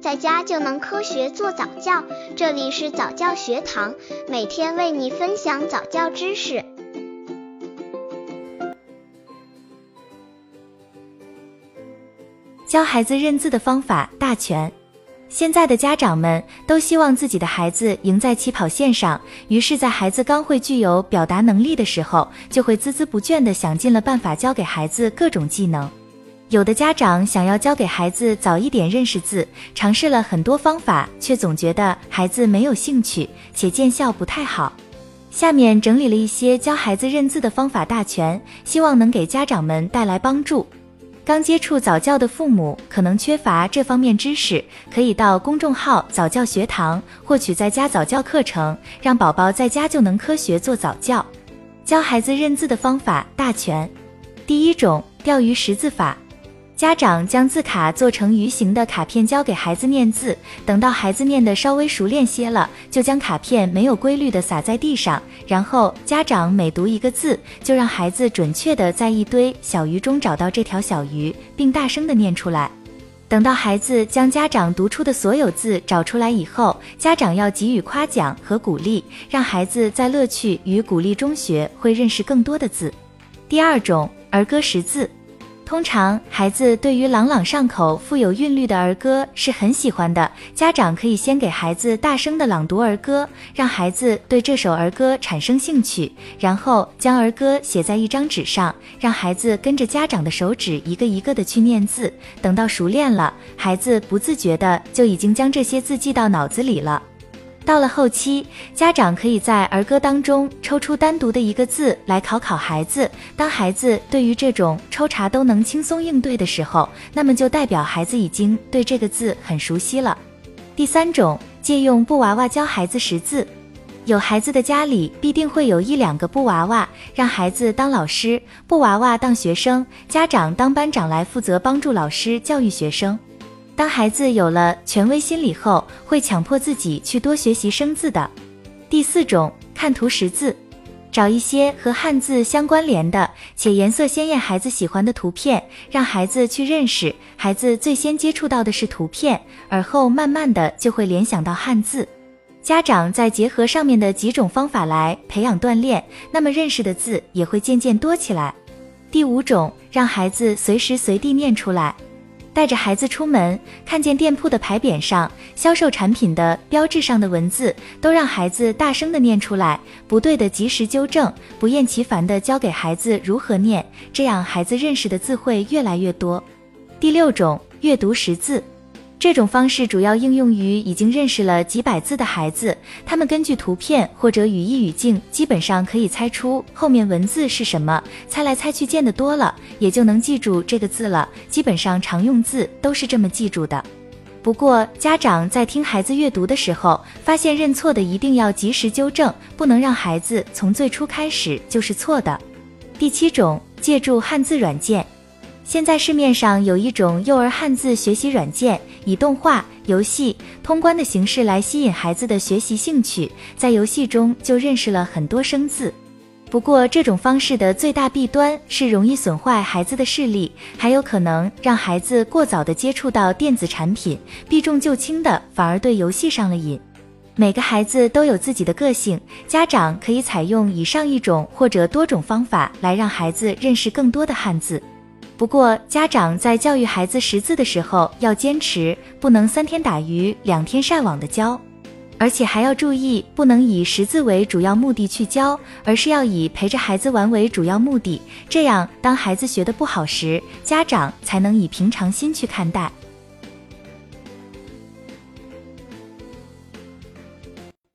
在家就能科学做早教。这里是早教学堂，每天为你分享早教知识。教孩子认字的方法大全。现在的家长们都希望自己的孩子赢在起跑线上，于是，在孩子刚会具有表达能力的时候，就会孜孜不倦地想尽了办法教给孩子各种技能。有的家长想要教给孩子早一点认识字，尝试了很多方法，却总觉得孩子没有兴趣，且见效不太好。下面整理了一些教孩子认字的方法大全，希望能给家长们带来帮助。刚接触早教的父母可能缺乏这方面知识，可以到公众号早教学堂获取在家早教课程，让宝宝在家就能科学做早教。教孩子认字的方法大全。第一种钓鱼识字法。家长将字卡做成鱼形的卡片，交给孩子念字。等到孩子念得稍微熟练些了，就将卡片没有规律的撒在地上，然后家长每读一个字，就让孩子准确的在一堆小鱼中找到这条小鱼，并大声的念出来。等到孩子将家长读出的所有字找出来以后，家长要给予夸奖和鼓励，让孩子在乐趣与鼓励中学会认识更多的字。第二种儿歌识字。通常，孩子对于朗朗上口、富有韵律的儿歌是很喜欢的。家长可以先给孩子大声的朗读儿歌，让孩子对这首儿歌产生兴趣，然后将儿歌写在一张纸上，让孩子跟着家长的手指一个一个的去念字。等到熟练了，孩子不自觉的就已经将这些字记到脑子里了。到了后期，家长可以在儿歌当中抽出单独的一个字来考考孩子。当孩子对于这种抽查都能轻松应对的时候，那么就代表孩子已经对这个字很熟悉了。第三种，借用布娃娃教孩子识字。有孩子的家里必定会有一两个布娃娃，让孩子当老师，布娃娃当学生，家长当班长来负责帮助老师教育学生。当孩子有了权威心理后，会强迫自己去多学习生字的。第四种，看图识字，找一些和汉字相关联的且颜色鲜艳、孩子喜欢的图片，让孩子去认识。孩子最先接触到的是图片，而后慢慢的就会联想到汉字。家长再结合上面的几种方法来培养锻炼，那么认识的字也会渐渐多起来。第五种，让孩子随时随地念出来。带着孩子出门，看见店铺的牌匾上、销售产品的标志上的文字，都让孩子大声的念出来，不对的及时纠正，不厌其烦的教给孩子如何念，这样孩子认识的字会越来越多。第六种，阅读识字。这种方式主要应用于已经认识了几百字的孩子，他们根据图片或者语义语境，基本上可以猜出后面文字是什么。猜来猜去见得多了，也就能记住这个字了。基本上常用字都是这么记住的。不过家长在听孩子阅读的时候，发现认错的一定要及时纠正，不能让孩子从最初开始就是错的。第七种，借助汉字软件。现在市面上有一种幼儿汉字学习软件，以动画、游戏、通关的形式来吸引孩子的学习兴趣，在游戏中就认识了很多生字。不过，这种方式的最大弊端是容易损坏孩子的视力，还有可能让孩子过早的接触到电子产品，避重就轻的反而对游戏上了瘾。每个孩子都有自己的个性，家长可以采用以上一种或者多种方法来让孩子认识更多的汉字。不过，家长在教育孩子识字的时候要坚持，不能三天打鱼两天晒网的教，而且还要注意，不能以识字为主要目的去教，而是要以陪着孩子玩为主要目的。这样，当孩子学得不好时，家长才能以平常心去看待。